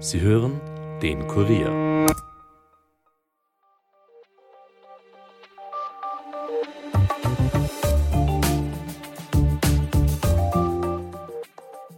Sie hören den Kurier.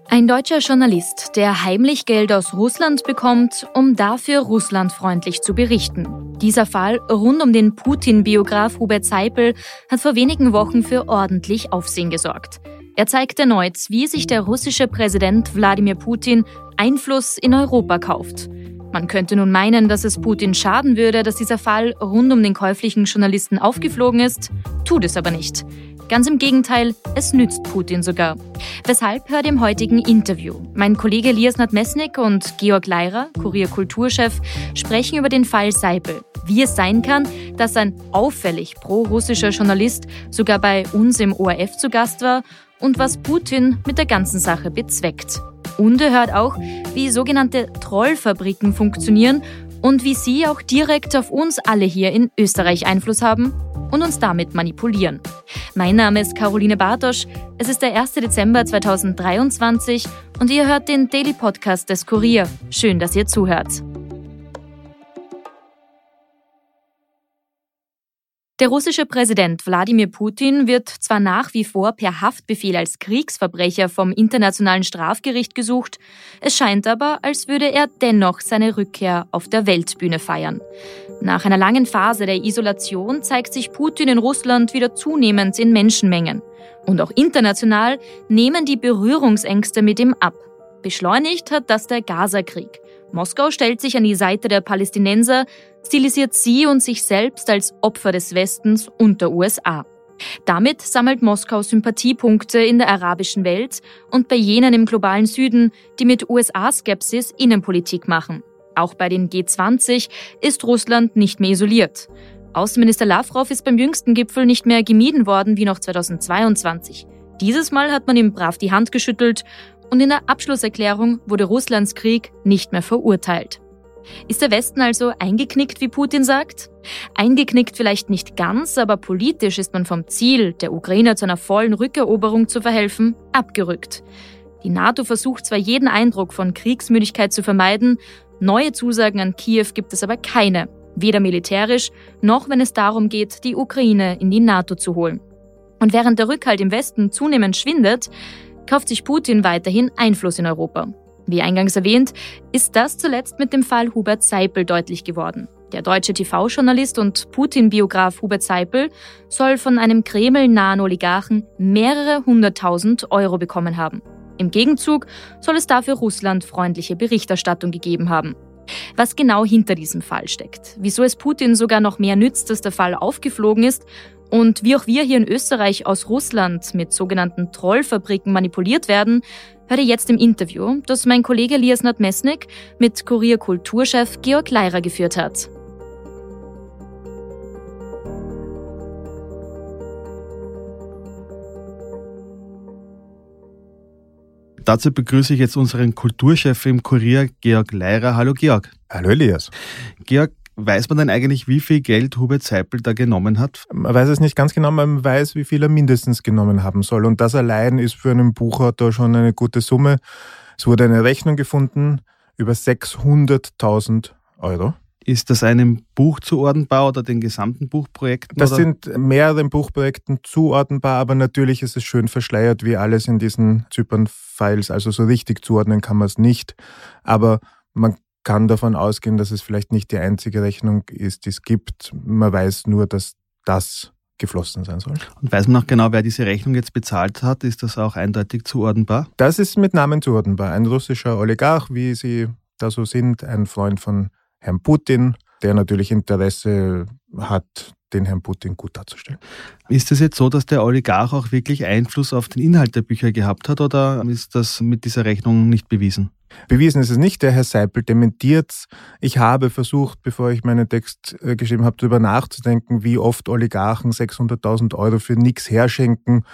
Ein deutscher Journalist, der heimlich Geld aus Russland bekommt, um dafür russlandfreundlich zu berichten. Dieser Fall rund um den Putin-Biograf Hubert Seipel hat vor wenigen Wochen für ordentlich Aufsehen gesorgt. Er zeigt erneut, wie sich der russische Präsident Wladimir Putin Einfluss in Europa kauft. Man könnte nun meinen, dass es Putin schaden würde, dass dieser Fall rund um den käuflichen Journalisten aufgeflogen ist, tut es aber nicht. Ganz im Gegenteil, es nützt Putin sogar. Weshalb hört im heutigen Interview. Mein Kollege Elias Nadmesnik und Georg Leirer, Kurier-Kulturchef, sprechen über den Fall Seipel. Wie es sein kann, dass ein auffällig pro-russischer Journalist sogar bei uns im ORF zu Gast war und was Putin mit der ganzen Sache bezweckt. Und er hört auch, wie sogenannte Trollfabriken funktionieren und wie sie auch direkt auf uns alle hier in Österreich Einfluss haben und uns damit manipulieren. Mein Name ist Caroline Bartosch. Es ist der 1. Dezember 2023 und ihr hört den Daily Podcast des Kurier. Schön, dass ihr zuhört. Der russische Präsident Wladimir Putin wird zwar nach wie vor per Haftbefehl als Kriegsverbrecher vom Internationalen Strafgericht gesucht, es scheint aber, als würde er dennoch seine Rückkehr auf der Weltbühne feiern. Nach einer langen Phase der Isolation zeigt sich Putin in Russland wieder zunehmend in Menschenmengen. Und auch international nehmen die Berührungsängste mit ihm ab. Beschleunigt hat das der Gaza-Krieg. Moskau stellt sich an die Seite der Palästinenser, stilisiert sie und sich selbst als Opfer des Westens und der USA. Damit sammelt Moskau Sympathiepunkte in der arabischen Welt und bei jenen im globalen Süden, die mit USA-Skepsis Innenpolitik machen. Auch bei den G20 ist Russland nicht mehr isoliert. Außenminister Lavrov ist beim jüngsten Gipfel nicht mehr gemieden worden wie noch 2022. Dieses Mal hat man ihm brav die Hand geschüttelt und in der Abschlusserklärung wurde Russlands Krieg nicht mehr verurteilt. Ist der Westen also eingeknickt, wie Putin sagt? Eingeknickt vielleicht nicht ganz, aber politisch ist man vom Ziel, der Ukraine zu einer vollen Rückeroberung zu verhelfen, abgerückt. Die NATO versucht zwar jeden Eindruck von Kriegsmüdigkeit zu vermeiden, neue Zusagen an Kiew gibt es aber keine, weder militärisch noch wenn es darum geht, die Ukraine in die NATO zu holen. Und während der Rückhalt im Westen zunehmend schwindet, kauft sich Putin weiterhin Einfluss in Europa. Wie eingangs erwähnt, ist das zuletzt mit dem Fall Hubert Seipel deutlich geworden. Der deutsche TV-Journalist und Putin-Biograf Hubert Seipel soll von einem Kreml-nahen Oligarchen mehrere hunderttausend Euro bekommen haben. Im Gegenzug soll es dafür Russland freundliche Berichterstattung gegeben haben. Was genau hinter diesem Fall steckt, wieso es Putin sogar noch mehr nützt, dass der Fall aufgeflogen ist und wie auch wir hier in Österreich aus Russland mit sogenannten Trollfabriken manipuliert werden, hört ihr jetzt im Interview, das mein Kollege Elias Nadmesnik mit Kurier-Kulturchef Georg Leirer geführt hat. Dazu begrüße ich jetzt unseren Kulturchef im Kurier, Georg Leirer. Hallo Georg. Hallo Elias. Georg, Weiß man denn eigentlich, wie viel Geld Hubert Seipel da genommen hat? Man weiß es nicht ganz genau, man weiß, wie viel er mindestens genommen haben soll. Und das allein ist für einen Buchautor schon eine gute Summe. Es wurde eine Rechnung gefunden über 600.000 Euro. Ist das einem Buch zuordnenbar oder den gesamten Buchprojekten? Das oder? sind mehreren Buchprojekten zuordnenbar, aber natürlich ist es schön verschleiert, wie alles in diesen Zypern-Files. Also so richtig zuordnen kann man es nicht. Aber man kann davon ausgehen, dass es vielleicht nicht die einzige Rechnung ist, die es gibt. Man weiß nur, dass das geflossen sein soll. Und weiß man noch genau, wer diese Rechnung jetzt bezahlt hat? Ist das auch eindeutig zuordnenbar? Das ist mit Namen zuordnenbar. Ein russischer Oligarch, wie sie da so sind, ein Freund von Herrn Putin, der natürlich Interesse hat, den Herrn Putin gut darzustellen. Ist es jetzt so, dass der Oligarch auch wirklich Einfluss auf den Inhalt der Bücher gehabt hat oder ist das mit dieser Rechnung nicht bewiesen? Bewiesen ist es nicht, der Herr Seipel dementiert Ich habe versucht, bevor ich meinen Text äh, geschrieben habe, darüber nachzudenken, wie oft Oligarchen 600.000 Euro für nichts herschenken.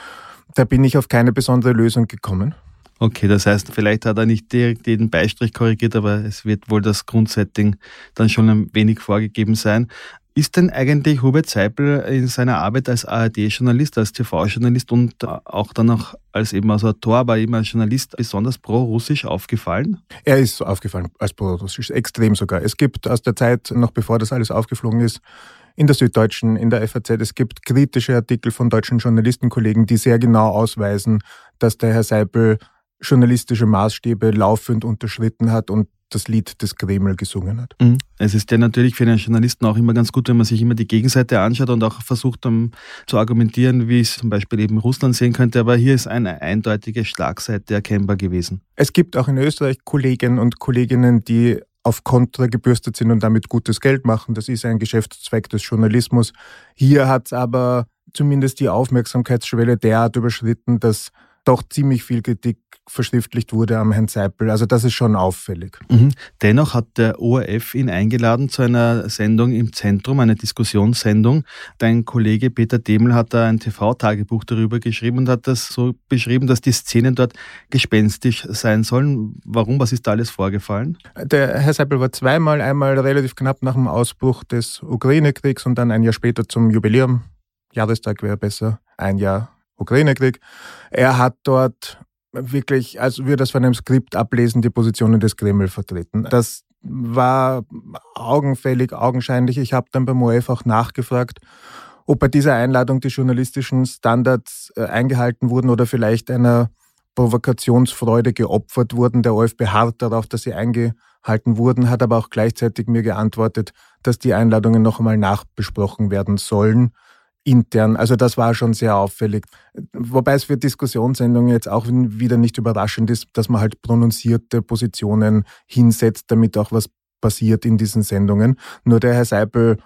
Da bin ich auf keine besondere Lösung gekommen. Okay, das heißt, vielleicht hat er nicht direkt jeden Beistrich korrigiert, aber es wird wohl das Grundsetting dann schon ein wenig vorgegeben sein. Ist denn eigentlich Hubert Seipel in seiner Arbeit als ARD-Journalist, als TV-Journalist und auch dann noch als eben als Autor, aber eben als Journalist besonders pro-russisch aufgefallen? Er ist aufgefallen als pro-russisch, extrem sogar. Es gibt aus der Zeit, noch bevor das alles aufgeflogen ist, in der Süddeutschen, in der FAZ, es gibt kritische Artikel von deutschen Journalistenkollegen, die sehr genau ausweisen, dass der Herr Seipel journalistische Maßstäbe laufend unterschritten hat und das Lied des Kreml gesungen hat. Mhm. Es ist ja natürlich für einen Journalisten auch immer ganz gut, wenn man sich immer die Gegenseite anschaut und auch versucht um, zu argumentieren, wie es zum Beispiel eben Russland sehen könnte. Aber hier ist eine eindeutige Schlagseite erkennbar gewesen. Es gibt auch in Österreich Kollegen und Kolleginnen, die auf Kontra gebürstet sind und damit gutes Geld machen. Das ist ein Geschäftszweck des Journalismus. Hier hat es aber zumindest die Aufmerksamkeitsschwelle derart überschritten, dass doch ziemlich viel Kritik verschriftlicht wurde am Herrn Seipel. Also das ist schon auffällig. Mhm. Dennoch hat der ORF ihn eingeladen zu einer Sendung im Zentrum, eine Diskussionssendung. Dein Kollege Peter Demel hat da ein TV-Tagebuch darüber geschrieben und hat das so beschrieben, dass die Szenen dort gespenstisch sein sollen. Warum? Was ist da alles vorgefallen? Der Herr Seipel war zweimal, einmal relativ knapp nach dem Ausbruch des Ukraine-Kriegs und dann ein Jahr später zum Jubiläum. Jahrestag wäre besser, ein Jahr Ukraine-Krieg. Er hat dort wirklich, als wir das von einem Skript ablesen, die Positionen des Kreml vertreten. Das war augenfällig, augenscheinlich. Ich habe dann beim ORF auch nachgefragt, ob bei dieser Einladung die journalistischen Standards äh, eingehalten wurden oder vielleicht einer Provokationsfreude geopfert wurden. Der ORF beharrt darauf, dass sie eingehalten wurden, hat aber auch gleichzeitig mir geantwortet, dass die Einladungen noch einmal nachbesprochen werden sollen intern. Also das war schon sehr auffällig. Wobei es für Diskussionssendungen jetzt auch wieder nicht überraschend ist, dass man halt prononzierte Positionen hinsetzt, damit auch was passiert in diesen Sendungen. Nur der Herr Seipel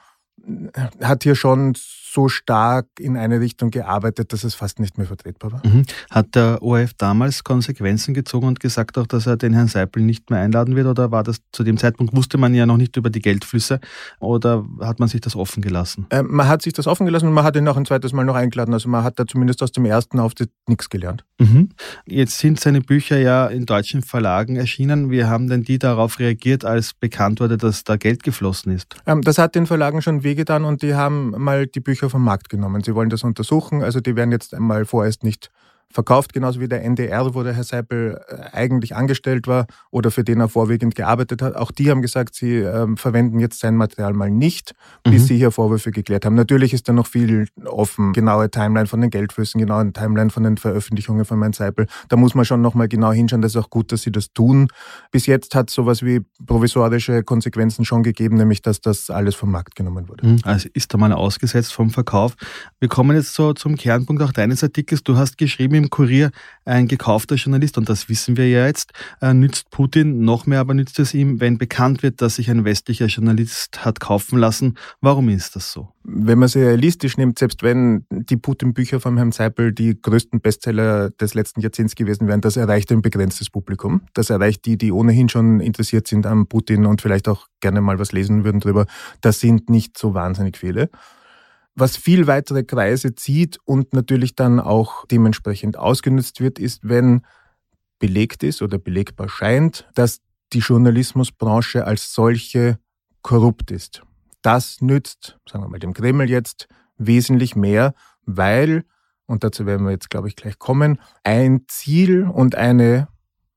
hat hier schon so stark in eine Richtung gearbeitet, dass es fast nicht mehr vertretbar war. Mhm. Hat der ORF damals Konsequenzen gezogen und gesagt auch, dass er den Herrn Seipel nicht mehr einladen wird? Oder war das zu dem Zeitpunkt, wusste man ja noch nicht über die Geldflüsse? Oder hat man sich das offen gelassen? Ähm, man hat sich das offen gelassen und man hat ihn auch ein zweites Mal noch eingeladen. Also man hat da zumindest aus dem ersten Auftritt nichts gelernt. Mhm. Jetzt sind seine Bücher ja in deutschen Verlagen erschienen. Wie haben denn die darauf reagiert, als bekannt wurde, dass da Geld geflossen ist? Ähm, das hat den Verlagen schon wehgetan und die haben mal die Bücher Bücher vom Markt genommen. Sie wollen das untersuchen. Also die werden jetzt einmal vorerst nicht verkauft, genauso wie der NDR, wo der Herr Seipel äh, eigentlich angestellt war oder für den er vorwiegend gearbeitet hat. Auch die haben gesagt, sie ähm, verwenden jetzt sein Material mal nicht, bis mhm. sie hier Vorwürfe geklärt haben. Natürlich ist da noch viel offen. Genaue Timeline von den Geldflüssen, genaue Timeline von den Veröffentlichungen von Herrn Seipel. Da muss man schon nochmal genau hinschauen. Das ist auch gut, dass sie das tun. Bis jetzt hat es sowas wie provisorische Konsequenzen schon gegeben, nämlich dass das alles vom Markt genommen wurde. Mhm. Also ist da mal ausgesetzt vom Verkauf. Wir kommen jetzt so zum Kernpunkt auch deines Artikels. Du hast geschrieben, im Kurier ein gekaufter Journalist, und das wissen wir ja jetzt, äh, nützt Putin noch mehr, aber nützt es ihm, wenn bekannt wird, dass sich ein westlicher Journalist hat kaufen lassen. Warum ist das so? Wenn man sie realistisch nimmt, selbst wenn die Putin-Bücher von Herrn Seipel die größten Bestseller des letzten Jahrzehnts gewesen wären, das erreicht ein begrenztes Publikum. Das erreicht die, die ohnehin schon interessiert sind an Putin und vielleicht auch gerne mal was lesen würden drüber. Das sind nicht so wahnsinnig viele was viel weitere Kreise zieht und natürlich dann auch dementsprechend ausgenutzt wird, ist, wenn belegt ist oder belegbar scheint, dass die Journalismusbranche als solche korrupt ist. Das nützt, sagen wir mal, dem Kreml jetzt wesentlich mehr, weil, und dazu werden wir jetzt, glaube ich, gleich kommen, ein Ziel und eine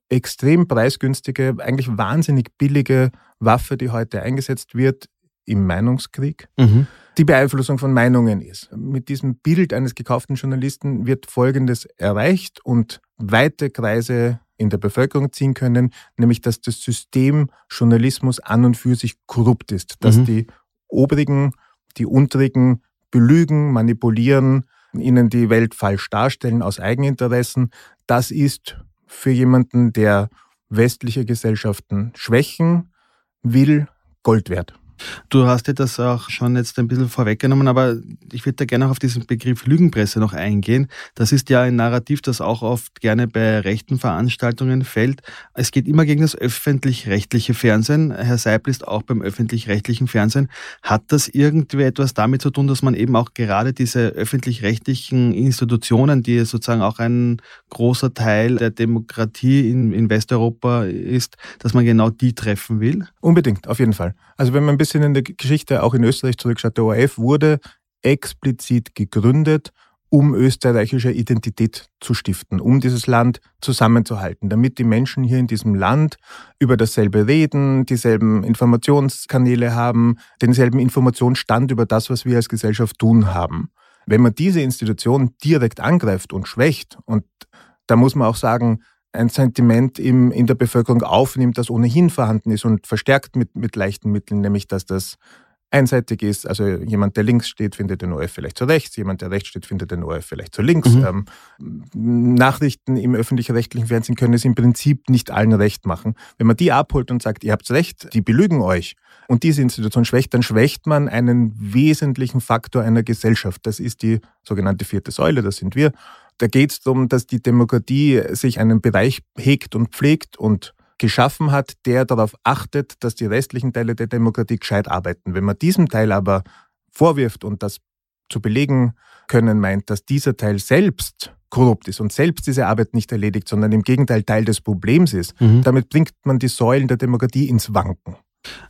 extrem preisgünstige, eigentlich wahnsinnig billige Waffe, die heute eingesetzt wird im Meinungskrieg, mhm die Beeinflussung von Meinungen ist. Mit diesem Bild eines gekauften Journalisten wird Folgendes erreicht und weite Kreise in der Bevölkerung ziehen können, nämlich dass das System Journalismus an und für sich korrupt ist, dass mhm. die Obrigen, die Untrigen belügen, manipulieren, ihnen die Welt falsch darstellen aus Eigeninteressen. Das ist für jemanden, der westliche Gesellschaften schwächen will, Gold wert. Du hast dir das auch schon jetzt ein bisschen vorweggenommen, aber ich würde da gerne auch auf diesen Begriff Lügenpresse noch eingehen. Das ist ja ein Narrativ, das auch oft gerne bei rechten Veranstaltungen fällt. Es geht immer gegen das öffentlich-rechtliche Fernsehen. Herr Seipel ist auch beim öffentlich-rechtlichen Fernsehen. Hat das irgendwie etwas damit zu tun, dass man eben auch gerade diese öffentlich-rechtlichen Institutionen, die sozusagen auch ein großer Teil der Demokratie in, in Westeuropa ist, dass man genau die treffen will? Unbedingt, auf jeden Fall. Also wenn man ein bisschen in der Geschichte auch in Österreich zurückschaut, der ORF wurde explizit gegründet, um österreichische Identität zu stiften, um dieses Land zusammenzuhalten, damit die Menschen hier in diesem Land über dasselbe reden, dieselben Informationskanäle haben, denselben Informationsstand über das, was wir als Gesellschaft tun haben. Wenn man diese Institution direkt angreift und schwächt, und da muss man auch sagen, ein Sentiment im, in der Bevölkerung aufnimmt, das ohnehin vorhanden ist und verstärkt mit, mit leichten Mitteln, nämlich dass das einseitig ist. Also jemand, der links steht, findet den ORF vielleicht zu rechts, jemand, der rechts steht, findet den ORF vielleicht zu links. Mhm. Ähm, Nachrichten im öffentlich-rechtlichen Fernsehen können es im Prinzip nicht allen recht machen. Wenn man die abholt und sagt, ihr habt recht, die belügen euch und diese Institution schwächt, dann schwächt man einen wesentlichen Faktor einer Gesellschaft. Das ist die sogenannte vierte Säule, das sind wir. Da geht es darum, dass die Demokratie sich einen Bereich hegt und pflegt und geschaffen hat, der darauf achtet, dass die restlichen Teile der Demokratie gescheit arbeiten. Wenn man diesem Teil aber vorwirft und das zu belegen können meint, dass dieser Teil selbst korrupt ist und selbst diese Arbeit nicht erledigt, sondern im Gegenteil Teil des Problems ist, mhm. damit bringt man die Säulen der Demokratie ins Wanken.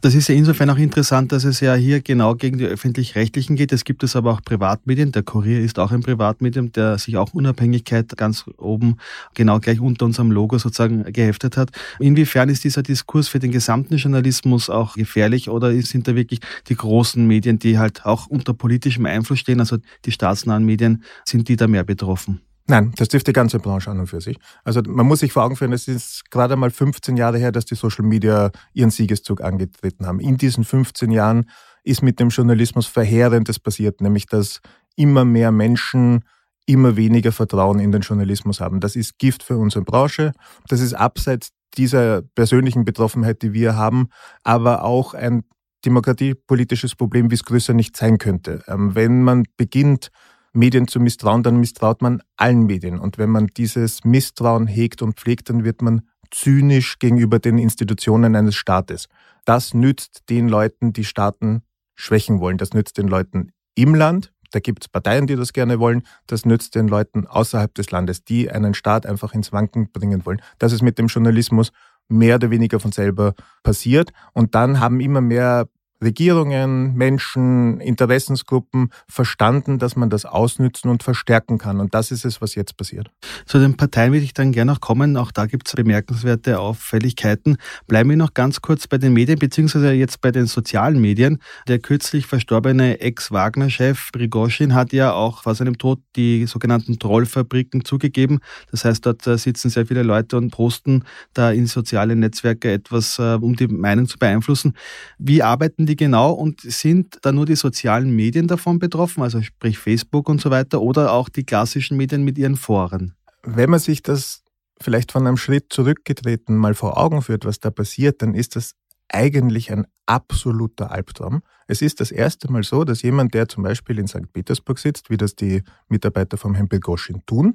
Das ist ja insofern auch interessant, dass es ja hier genau gegen die öffentlich-rechtlichen geht. Es gibt es aber auch Privatmedien. Der Kurier ist auch ein Privatmedium, der sich auch Unabhängigkeit ganz oben genau gleich unter unserem Logo sozusagen geheftet hat. Inwiefern ist dieser Diskurs für den gesamten Journalismus auch gefährlich oder sind da wirklich die großen Medien, die halt auch unter politischem Einfluss stehen, also die staatsnahen Medien, sind die da mehr betroffen? Nein, das trifft die ganze Branche an und für sich. Also man muss sich vor Augen führen, es ist gerade mal 15 Jahre her, dass die Social Media ihren Siegeszug angetreten haben. In diesen 15 Jahren ist mit dem Journalismus Verheerendes passiert, nämlich dass immer mehr Menschen immer weniger Vertrauen in den Journalismus haben. Das ist Gift für unsere Branche. Das ist abseits dieser persönlichen Betroffenheit, die wir haben, aber auch ein demokratiepolitisches Problem, wie es größer nicht sein könnte. Ähm, wenn man beginnt, Medien zu misstrauen, dann misstraut man allen Medien. Und wenn man dieses Misstrauen hegt und pflegt, dann wird man zynisch gegenüber den Institutionen eines Staates. Das nützt den Leuten, die Staaten schwächen wollen. Das nützt den Leuten im Land. Da gibt es Parteien, die das gerne wollen. Das nützt den Leuten außerhalb des Landes, die einen Staat einfach ins Wanken bringen wollen. Das ist mit dem Journalismus mehr oder weniger von selber passiert. Und dann haben immer mehr Regierungen, Menschen, Interessensgruppen verstanden, dass man das ausnützen und verstärken kann. Und das ist es, was jetzt passiert. Zu den Parteien würde ich dann gerne noch kommen. Auch da gibt es bemerkenswerte Auffälligkeiten. Bleiben wir noch ganz kurz bei den Medien, beziehungsweise jetzt bei den sozialen Medien. Der kürzlich verstorbene Ex-Wagner-Chef Prigozhin hat ja auch vor seinem Tod die sogenannten Trollfabriken zugegeben. Das heißt, dort äh, sitzen sehr viele Leute und posten da in soziale Netzwerke etwas, äh, um die Meinung zu beeinflussen. Wie arbeiten die die genau und sind da nur die sozialen Medien davon betroffen, also sprich Facebook und so weiter, oder auch die klassischen Medien mit ihren Foren? Wenn man sich das vielleicht von einem Schritt zurückgetreten mal vor Augen führt, was da passiert, dann ist das eigentlich ein absoluter Albtraum. Es ist das erste Mal so, dass jemand, der zum Beispiel in St. Petersburg sitzt, wie das die Mitarbeiter vom Herrn Belgoschin tun,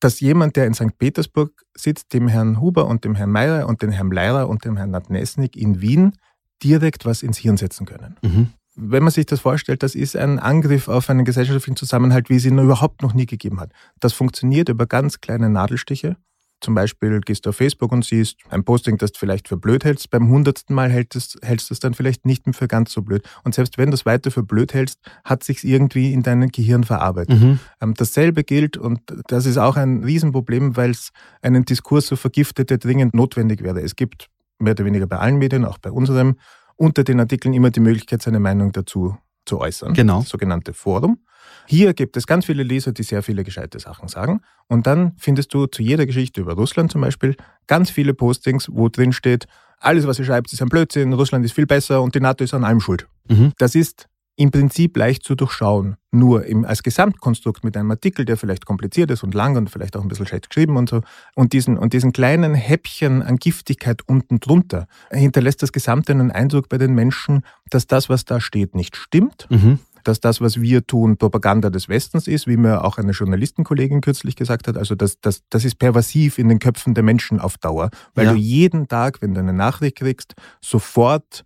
dass jemand, der in St. Petersburg sitzt, dem Herrn Huber und dem Herrn Meyer und dem Herrn Leirer und dem Herrn Nadnesnik in Wien direkt was ins Hirn setzen können. Mhm. Wenn man sich das vorstellt, das ist ein Angriff auf einen gesellschaftlichen Zusammenhalt, wie es ihn überhaupt noch nie gegeben hat. Das funktioniert über ganz kleine Nadelstiche. Zum Beispiel gehst du auf Facebook und siehst ein Posting, das du vielleicht für blöd hältst. Beim hundertsten Mal hältst, hältst du es dann vielleicht nicht mehr für ganz so blöd. Und selbst wenn du es weiter für blöd hältst, hat sich irgendwie in deinem Gehirn verarbeitet. Mhm. Ähm, dasselbe gilt, und das ist auch ein Riesenproblem, weil es einen Diskurs so vergiftet, der dringend notwendig wäre. Es gibt mehr oder weniger bei allen Medien, auch bei unserem, unter den Artikeln immer die Möglichkeit, seine Meinung dazu zu äußern. Genau. Das sogenannte Forum. Hier gibt es ganz viele Leser, die sehr viele gescheite Sachen sagen. Und dann findest du zu jeder Geschichte über Russland zum Beispiel ganz viele Postings, wo drin steht, alles, was ihr schreibt, ist ein Blödsinn, Russland ist viel besser und die NATO ist an allem schuld. Mhm. Das ist im Prinzip leicht zu durchschauen. Nur im, als Gesamtkonstrukt mit einem Artikel, der vielleicht kompliziert ist und lang und vielleicht auch ein bisschen schlecht geschrieben und so, und diesen, und diesen kleinen Häppchen an Giftigkeit unten drunter, hinterlässt das Gesamte einen Eindruck bei den Menschen, dass das, was da steht, nicht stimmt. Mhm dass das, was wir tun, Propaganda des Westens ist, wie mir auch eine Journalistenkollegin kürzlich gesagt hat. Also das, das, das ist pervasiv in den Köpfen der Menschen auf Dauer, weil ja. du jeden Tag, wenn du eine Nachricht kriegst, sofort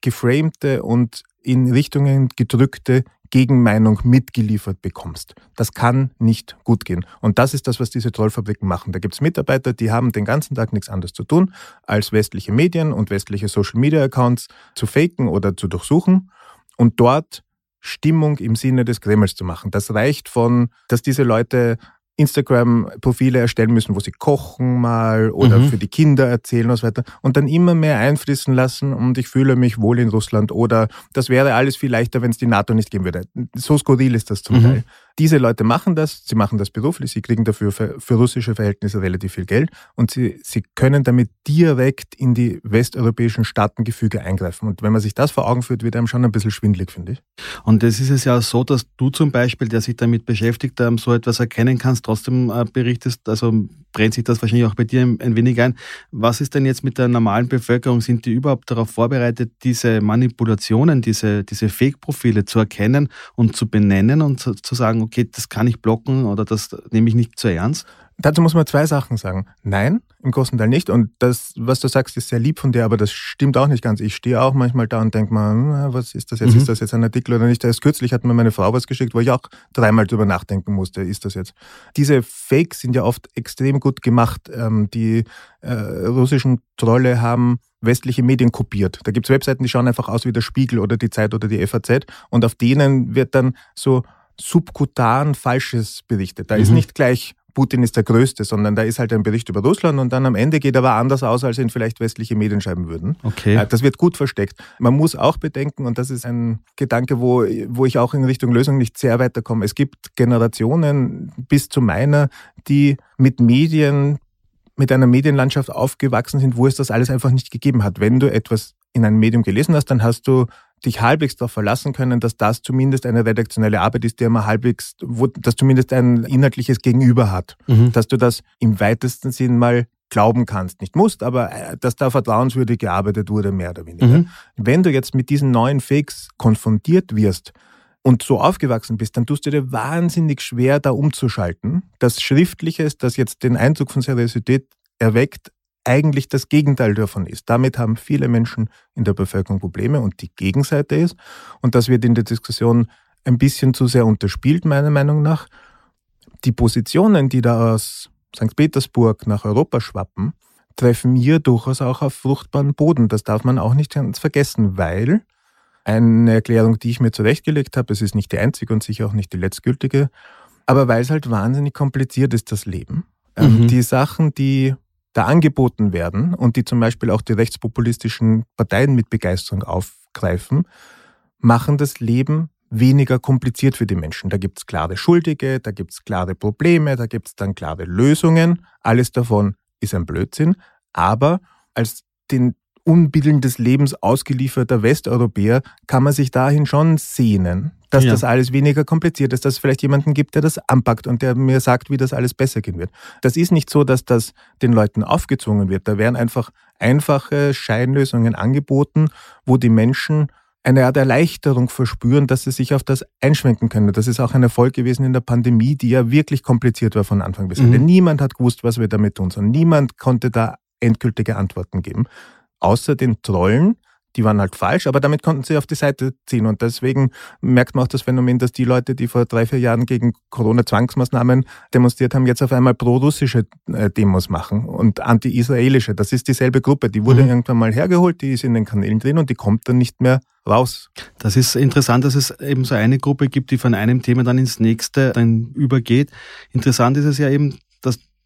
geframte und in Richtungen gedrückte Gegenmeinung mitgeliefert bekommst. Das kann nicht gut gehen. Und das ist das, was diese Trollfabriken machen. Da gibt es Mitarbeiter, die haben den ganzen Tag nichts anderes zu tun, als westliche Medien und westliche Social-Media-Accounts zu faken oder zu durchsuchen und dort Stimmung im Sinne des Kremls zu machen. Das reicht von, dass diese Leute Instagram-Profile erstellen müssen, wo sie kochen mal oder mhm. für die Kinder erzählen und so weiter und dann immer mehr einfließen lassen und ich fühle mich wohl in Russland oder das wäre alles viel leichter, wenn es die NATO nicht geben würde. So skurril ist das zum mhm. Teil. Diese Leute machen das, sie machen das beruflich, sie kriegen dafür für, für, russische Verhältnisse relativ viel Geld und sie, sie können damit direkt in die westeuropäischen Staatengefüge eingreifen. Und wenn man sich das vor Augen führt, wird einem schon ein bisschen schwindlig, finde ich. Und es ist es ja so, dass du zum Beispiel, der sich damit beschäftigt, so etwas erkennen kannst, trotzdem äh, berichtest, also brennt sich das wahrscheinlich auch bei dir ein wenig ein. Was ist denn jetzt mit der normalen Bevölkerung? Sind die überhaupt darauf vorbereitet, diese Manipulationen, diese, diese Fake-Profile zu erkennen und zu benennen und zu, zu sagen, okay, das kann ich blocken oder das nehme ich nicht zu ernst? Dazu muss man zwei Sachen sagen. Nein, im großen Teil nicht. Und das, was du sagst, ist sehr lieb von dir, aber das stimmt auch nicht ganz. Ich stehe auch manchmal da und denke mal, hm, was ist das jetzt? Mhm. Ist das jetzt ein Artikel oder nicht? Erst kürzlich hat mir meine Frau was geschickt, wo ich auch dreimal drüber nachdenken musste, ist das jetzt? Diese Fakes sind ja oft extrem gut gemacht. Ähm, die äh, russischen Trolle haben westliche Medien kopiert. Da gibt es Webseiten, die schauen einfach aus wie der Spiegel oder die Zeit oder die FAZ und auf denen wird dann so subkutan Falsches berichtet. Da mhm. ist nicht gleich Putin ist der Größte, sondern da ist halt ein Bericht über Russland und dann am Ende geht er aber anders aus, als ihn vielleicht westliche Medien schreiben würden. Okay. Äh, das wird gut versteckt. Man muss auch bedenken, und das ist ein Gedanke, wo, wo ich auch in Richtung Lösung nicht sehr weiterkomme. Es gibt Generationen bis zu meiner, die mit Medien, mit einer Medienlandschaft aufgewachsen sind, wo es das alles einfach nicht gegeben hat. Wenn du etwas in einem Medium gelesen hast, dann hast du dich halbwegs darauf verlassen können, dass das zumindest eine redaktionelle Arbeit ist, die immer halbwegs, wo das zumindest ein inhaltliches Gegenüber hat. Mhm. Dass du das im weitesten Sinn mal glauben kannst. Nicht musst, aber äh, dass da vertrauenswürdig gearbeitet wurde, mehr oder weniger. Mhm. Wenn du jetzt mit diesen neuen Fakes konfrontiert wirst, und so aufgewachsen bist, dann tust du dir wahnsinnig schwer, da umzuschalten. Das Schriftliche, das jetzt den Eindruck von Seriosität erweckt, eigentlich das Gegenteil davon ist. Damit haben viele Menschen in der Bevölkerung Probleme und die Gegenseite ist, und das wird in der Diskussion ein bisschen zu sehr unterspielt, meiner Meinung nach, die Positionen, die da aus St. Petersburg nach Europa schwappen, treffen hier durchaus auch auf fruchtbaren Boden. Das darf man auch nicht ganz vergessen, weil eine Erklärung, die ich mir zurechtgelegt habe, es ist nicht die einzige und sicher auch nicht die letztgültige, aber weil es halt wahnsinnig kompliziert ist, das Leben. Ähm, mhm. Die Sachen, die da angeboten werden und die zum Beispiel auch die rechtspopulistischen Parteien mit Begeisterung aufgreifen, machen das Leben weniger kompliziert für die Menschen. Da gibt es klare Schuldige, da gibt es klare Probleme, da gibt es dann klare Lösungen. Alles davon ist ein Blödsinn. Aber als den Unbilden des Lebens ausgelieferter Westeuropäer kann man sich dahin schon sehnen, dass ja. das alles weniger kompliziert ist, dass es vielleicht jemanden gibt, der das anpackt und der mir sagt, wie das alles besser gehen wird. Das ist nicht so, dass das den Leuten aufgezwungen wird. Da werden einfach einfache Scheinlösungen angeboten, wo die Menschen eine Art Erleichterung verspüren, dass sie sich auf das einschwenken können. Das ist auch ein Erfolg gewesen in der Pandemie, die ja wirklich kompliziert war von Anfang bis Ende. Mhm. Niemand hat gewusst, was wir damit tun, sondern niemand konnte da endgültige Antworten geben außer den Trollen, die waren halt falsch, aber damit konnten sie auf die Seite ziehen. Und deswegen merkt man auch das Phänomen, dass die Leute, die vor drei, vier Jahren gegen Corona-Zwangsmaßnahmen demonstriert haben, jetzt auf einmal pro-russische äh, Demos machen und anti-israelische. Das ist dieselbe Gruppe. Die wurde mhm. irgendwann mal hergeholt, die ist in den Kanälen drin und die kommt dann nicht mehr raus. Das ist interessant, dass es eben so eine Gruppe gibt, die von einem Thema dann ins nächste dann übergeht. Interessant ist es ja eben,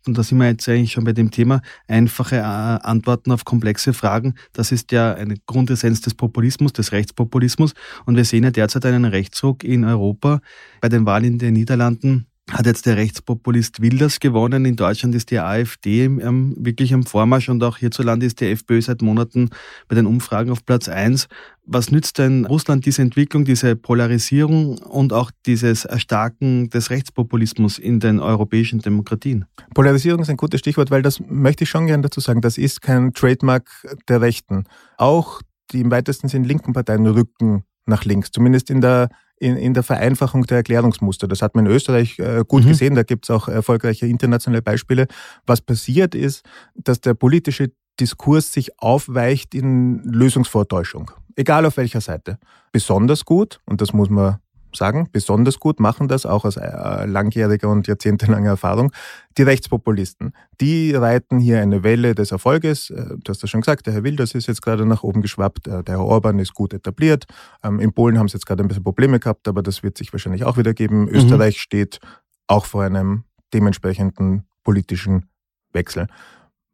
und da sind wir jetzt eigentlich schon bei dem Thema, einfache äh, Antworten auf komplexe Fragen. Das ist ja eine Grundessenz des Populismus, des Rechtspopulismus. Und wir sehen ja derzeit einen Rechtsruck in Europa. Bei den Wahlen in den Niederlanden hat jetzt der Rechtspopulist Wilders gewonnen. In Deutschland ist die AfD wirklich am Vormarsch und auch hierzulande ist die FPÖ seit Monaten bei den Umfragen auf Platz eins. Was nützt denn Russland diese Entwicklung, diese Polarisierung und auch dieses Erstarken des Rechtspopulismus in den europäischen Demokratien? Polarisierung ist ein gutes Stichwort, weil das möchte ich schon gerne dazu sagen. Das ist kein Trademark der Rechten. Auch die im weitesten Sinn linken Parteien rücken nach links, zumindest in der in, in der Vereinfachung der Erklärungsmuster. Das hat man in Österreich äh, gut mhm. gesehen, da gibt es auch erfolgreiche internationale Beispiele. Was passiert ist, dass der politische Diskurs sich aufweicht in Lösungsvortäuschung, egal auf welcher Seite. Besonders gut, und das muss man sagen, besonders gut, machen das auch aus äh, langjähriger und jahrzehntelanger Erfahrung. Die Rechtspopulisten, die reiten hier eine Welle des Erfolges. Äh, du hast das schon gesagt, der Herr Wilders ist jetzt gerade nach oben geschwappt, äh, der Herr Orban ist gut etabliert. Ähm, in Polen haben sie jetzt gerade ein bisschen Probleme gehabt, aber das wird sich wahrscheinlich auch wieder geben. Mhm. Österreich steht auch vor einem dementsprechenden politischen Wechsel.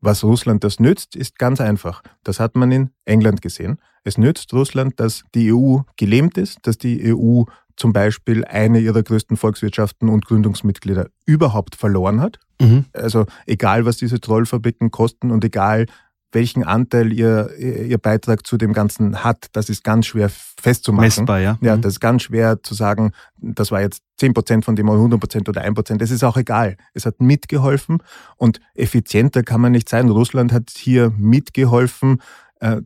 Was Russland das nützt, ist ganz einfach. Das hat man in England gesehen. Es nützt Russland, dass die EU gelähmt ist, dass die EU zum Beispiel eine ihrer größten Volkswirtschaften und Gründungsmitglieder überhaupt verloren hat. Mhm. Also egal, was diese Trollfabriken kosten und egal, welchen Anteil ihr, ihr Beitrag zu dem Ganzen hat, das ist ganz schwer festzumachen. Messbar, ja. Ja, mhm. das ist ganz schwer zu sagen, das war jetzt 10 Prozent von dem oder 100 Prozent oder 1 Prozent. Das ist auch egal. Es hat mitgeholfen und effizienter kann man nicht sein. Russland hat hier mitgeholfen,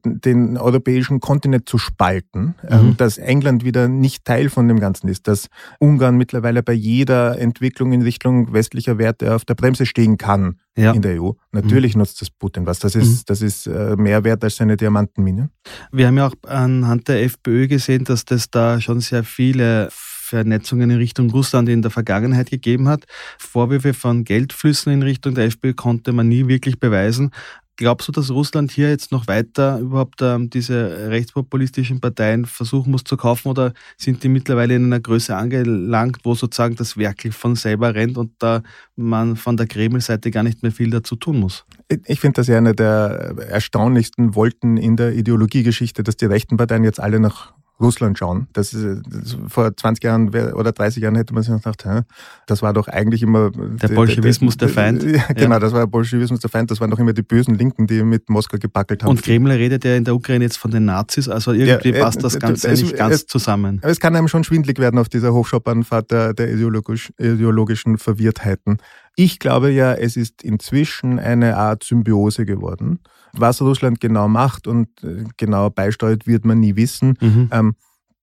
den europäischen Kontinent zu spalten, äh, mhm. dass England wieder nicht Teil von dem Ganzen ist, dass Ungarn mittlerweile bei jeder Entwicklung in Richtung westlicher Werte auf der Bremse stehen kann ja. in der EU. Natürlich mhm. nutzt das Putin was. Das ist, mhm. das ist äh, mehr wert als seine Diamantenmine. Wir haben ja auch anhand der FPÖ gesehen, dass das da schon sehr viele Vernetzungen in Richtung Russland in der Vergangenheit gegeben hat. Vorwürfe von Geldflüssen in Richtung der FPÖ konnte man nie wirklich beweisen. Glaubst du, dass Russland hier jetzt noch weiter überhaupt ähm, diese rechtspopulistischen Parteien versuchen muss zu kaufen oder sind die mittlerweile in einer Größe angelangt, wo sozusagen das wirklich von selber rennt und da man von der Kreml-Seite gar nicht mehr viel dazu tun muss? Ich finde das ja eine der erstaunlichsten Wolten in der Ideologiegeschichte, dass die rechten Parteien jetzt alle nach Russland schauen. Das ist, das, vor 20 Jahren oder 30 Jahren hätte man sich gedacht, hä, das war doch eigentlich immer... Der Bolschewismus der, der, der Feind. Ja, genau, ja. das war der Bolschewismus der Feind. Das waren doch immer die bösen Linken, die mit Moskau gepackelt haben. Und Kreml redet ja in der Ukraine jetzt von den Nazis, also irgendwie ja, passt das Ganze es, nicht ganz es, zusammen. Aber es kann einem schon schwindlig werden auf dieser Hochschaubahnfahrt der, der ideologisch, ideologischen Verwirrtheiten. Ich glaube ja, es ist inzwischen eine Art Symbiose geworden. Was Russland genau macht und genau beisteuert, wird man nie wissen. Mhm. Ähm,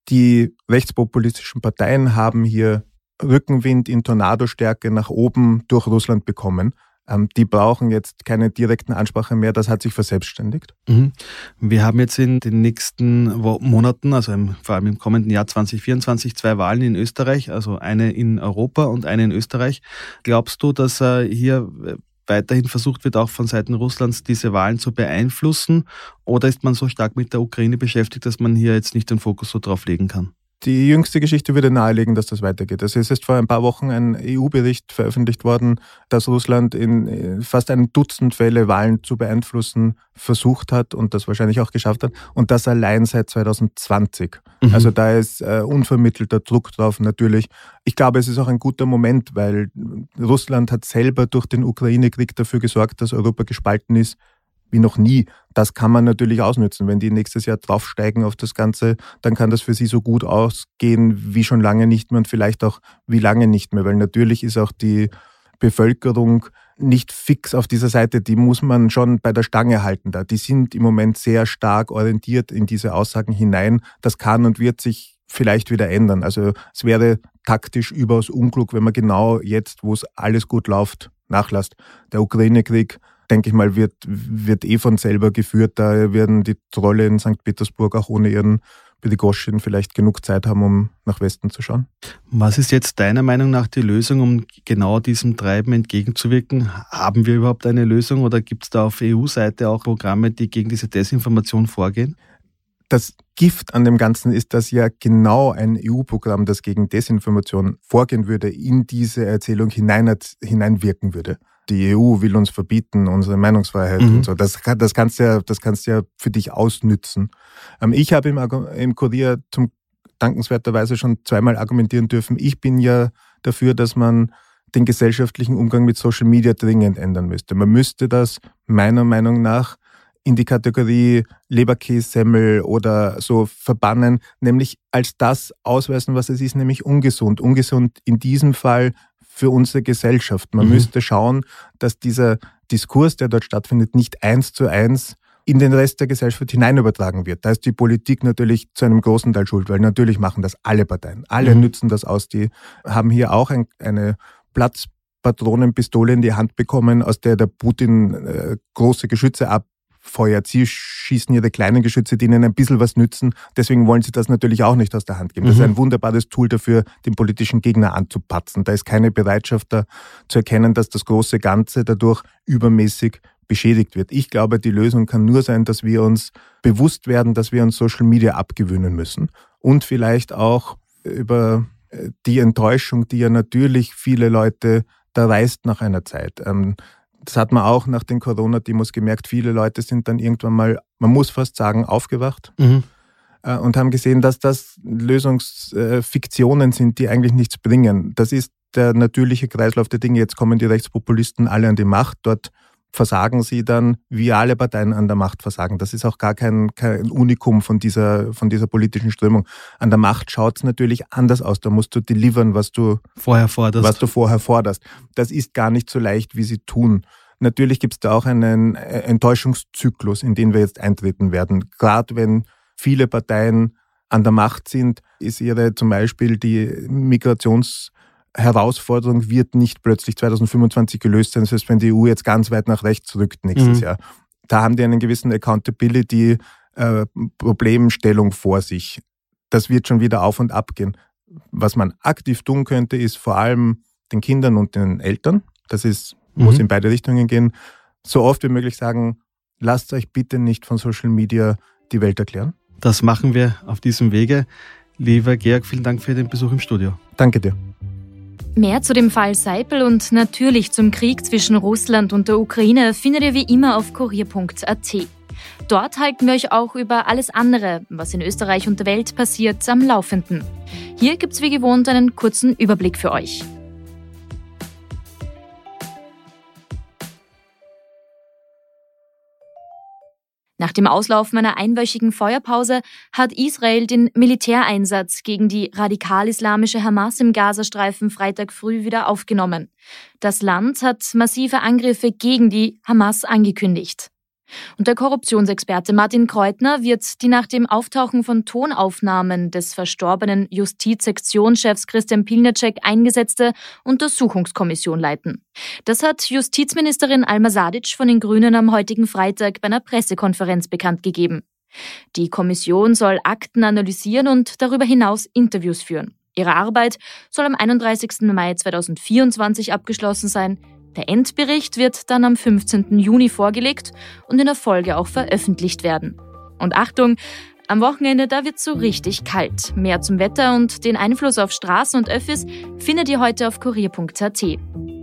die rechtspopulistischen Parteien haben hier Rückenwind in Tornadostärke nach oben durch Russland bekommen. Ähm, die brauchen jetzt keine direkten Ansprache mehr, das hat sich verselbstständigt. Mhm. Wir haben jetzt in den nächsten Monaten, also im, vor allem im kommenden Jahr 2024, zwei Wahlen in Österreich, also eine in Europa und eine in Österreich. Glaubst du, dass äh, hier äh, weiterhin versucht wird, auch von Seiten Russlands diese Wahlen zu beeinflussen? Oder ist man so stark mit der Ukraine beschäftigt, dass man hier jetzt nicht den Fokus so drauf legen kann? Die jüngste Geschichte würde nahelegen, dass das weitergeht. Also es ist vor ein paar Wochen ein EU-Bericht veröffentlicht worden, dass Russland in äh, fast einem Dutzend Fälle Wahlen zu beeinflussen versucht hat und das wahrscheinlich auch geschafft hat. Und das allein seit 2020. Mhm. Also da ist äh, unvermittelter Druck drauf natürlich. Ich glaube, es ist auch ein guter Moment, weil Russland hat selber durch den Ukraine-Krieg dafür gesorgt, dass Europa gespalten ist wie noch nie. Das kann man natürlich ausnutzen. Wenn die nächstes Jahr draufsteigen auf das Ganze, dann kann das für sie so gut ausgehen wie schon lange nicht mehr und vielleicht auch wie lange nicht mehr, weil natürlich ist auch die Bevölkerung nicht fix auf dieser Seite, die muss man schon bei der Stange halten da. Die sind im Moment sehr stark orientiert in diese Aussagen hinein. Das kann und wird sich vielleicht wieder ändern. Also es wäre taktisch überaus unklug, wenn man genau jetzt, wo es alles gut läuft, nachlässt. Der Ukraine-Krieg denke ich mal, wird, wird eh von selber geführt. Da werden die Trolle in St. Petersburg auch ohne ihren Bidigoschin vielleicht genug Zeit haben, um nach Westen zu schauen. Was ist jetzt deiner Meinung nach die Lösung, um genau diesem Treiben entgegenzuwirken? Haben wir überhaupt eine Lösung oder gibt es da auf EU-Seite auch Programme, die gegen diese Desinformation vorgehen? Das Gift an dem Ganzen ist, dass ja genau ein EU-Programm, das gegen Desinformation vorgehen würde, in diese Erzählung hinein, hineinwirken würde die EU will uns verbieten, unsere Meinungsfreiheit mhm. und so. Das, das, kannst du ja, das kannst du ja für dich ausnützen. Ähm, ich habe im, im Kurier zum dankenswerterweise schon zweimal argumentieren dürfen. Ich bin ja dafür, dass man den gesellschaftlichen Umgang mit Social Media dringend ändern müsste. Man müsste das meiner Meinung nach in die Kategorie Leberkässemmel oder so verbannen, nämlich als das ausweisen, was es ist, nämlich ungesund. Ungesund in diesem Fall für unsere Gesellschaft. Man mhm. müsste schauen, dass dieser Diskurs, der dort stattfindet, nicht eins zu eins in den Rest der Gesellschaft hinein übertragen wird. Da ist die Politik natürlich zu einem großen Teil schuld, weil natürlich machen das alle Parteien. Alle mhm. nützen das aus. Die haben hier auch ein, eine Platzpatronenpistole in die Hand bekommen, aus der der Putin äh, große Geschütze ab Feuert. Sie schießen ihre kleinen Geschütze, die ihnen ein bisschen was nützen. Deswegen wollen sie das natürlich auch nicht aus der Hand geben. Das ist mhm. ein wunderbares Tool dafür, den politischen Gegner anzupatzen. Da ist keine Bereitschaft da zu erkennen, dass das große Ganze dadurch übermäßig beschädigt wird. Ich glaube, die Lösung kann nur sein, dass wir uns bewusst werden, dass wir uns Social Media abgewöhnen müssen und vielleicht auch über äh, die Enttäuschung, die ja natürlich viele Leute da reißt nach einer Zeit. Ähm, das hat man auch nach den Corona-Demos gemerkt. Viele Leute sind dann irgendwann mal, man muss fast sagen, aufgewacht mhm. Äh, und haben gesehen, dass das Lösungsfiktionen sind, die eigentlich nichts bringen. Das ist der natürliche Kreislauf der Dinge. Jetzt kommen die Rechtspopulisten alle an die Macht. Dort versagen sie dann, wie alle Parteien an der Macht versagen. Das ist auch gar kein, kein Unikum von dieser, von dieser politischen Strömung. An der Macht schaut es natürlich anders aus. Da musst du delivern, was du vorher forderst. Was du vorher forderst. Das ist gar nicht so leicht, wie sie tun. Natürlich gibt es da auch einen äh, Enttäuschungszyklus, in den wir jetzt eintreten werden. Gerade wenn viele Parteien an der Macht sind, ist ihre zum Beispiel die Migrations- Herausforderung wird nicht plötzlich 2025 gelöst sein, heißt, wenn die EU jetzt ganz weit nach rechts rückt nächstes mhm. Jahr. Da haben die einen gewissen Accountability-Problemstellung äh, vor sich. Das wird schon wieder auf und ab gehen. Was man aktiv tun könnte, ist vor allem den Kindern und den Eltern, das ist, mhm. muss in beide Richtungen gehen, so oft wie möglich sagen, lasst euch bitte nicht von Social Media die Welt erklären. Das machen wir auf diesem Wege. Lieber Georg, vielen Dank für den Besuch im Studio. Danke dir. Mehr zu dem Fall Seipel und natürlich zum Krieg zwischen Russland und der Ukraine findet ihr wie immer auf kurier.at. Dort halten wir euch auch über alles andere, was in Österreich und der Welt passiert, am Laufenden. Hier gibt's wie gewohnt einen kurzen Überblick für euch. Nach dem Auslaufen einer einwöchigen Feuerpause hat Israel den Militäreinsatz gegen die radikal-islamische Hamas im Gazastreifen Freitag früh wieder aufgenommen. Das Land hat massive Angriffe gegen die Hamas angekündigt. Und der Korruptionsexperte Martin Kreutner wird die nach dem Auftauchen von Tonaufnahmen des verstorbenen Justizsektionschefs Christian Pilnacek eingesetzte Untersuchungskommission leiten. Das hat Justizministerin Alma Sadic von den Grünen am heutigen Freitag bei einer Pressekonferenz bekannt gegeben. Die Kommission soll Akten analysieren und darüber hinaus Interviews führen. Ihre Arbeit soll am 31. Mai 2024 abgeschlossen sein. Der Endbericht wird dann am 15. Juni vorgelegt und in der Folge auch veröffentlicht werden. Und Achtung, am Wochenende, da wird so richtig kalt. Mehr zum Wetter und den Einfluss auf Straßen und Öffis findet ihr heute auf kurier.at.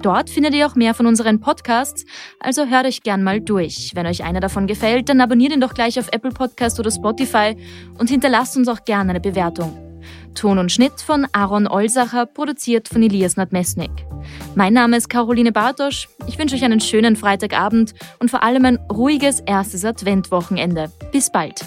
Dort findet ihr auch mehr von unseren Podcasts, also hört euch gern mal durch. Wenn euch einer davon gefällt, dann abonniert ihn doch gleich auf Apple Podcast oder Spotify und hinterlasst uns auch gerne eine Bewertung. Ton und Schnitt von Aaron Olsacher, produziert von Elias Nadmesnik. Mein Name ist Caroline Bartosch. Ich wünsche euch einen schönen Freitagabend und vor allem ein ruhiges erstes Adventwochenende. Bis bald.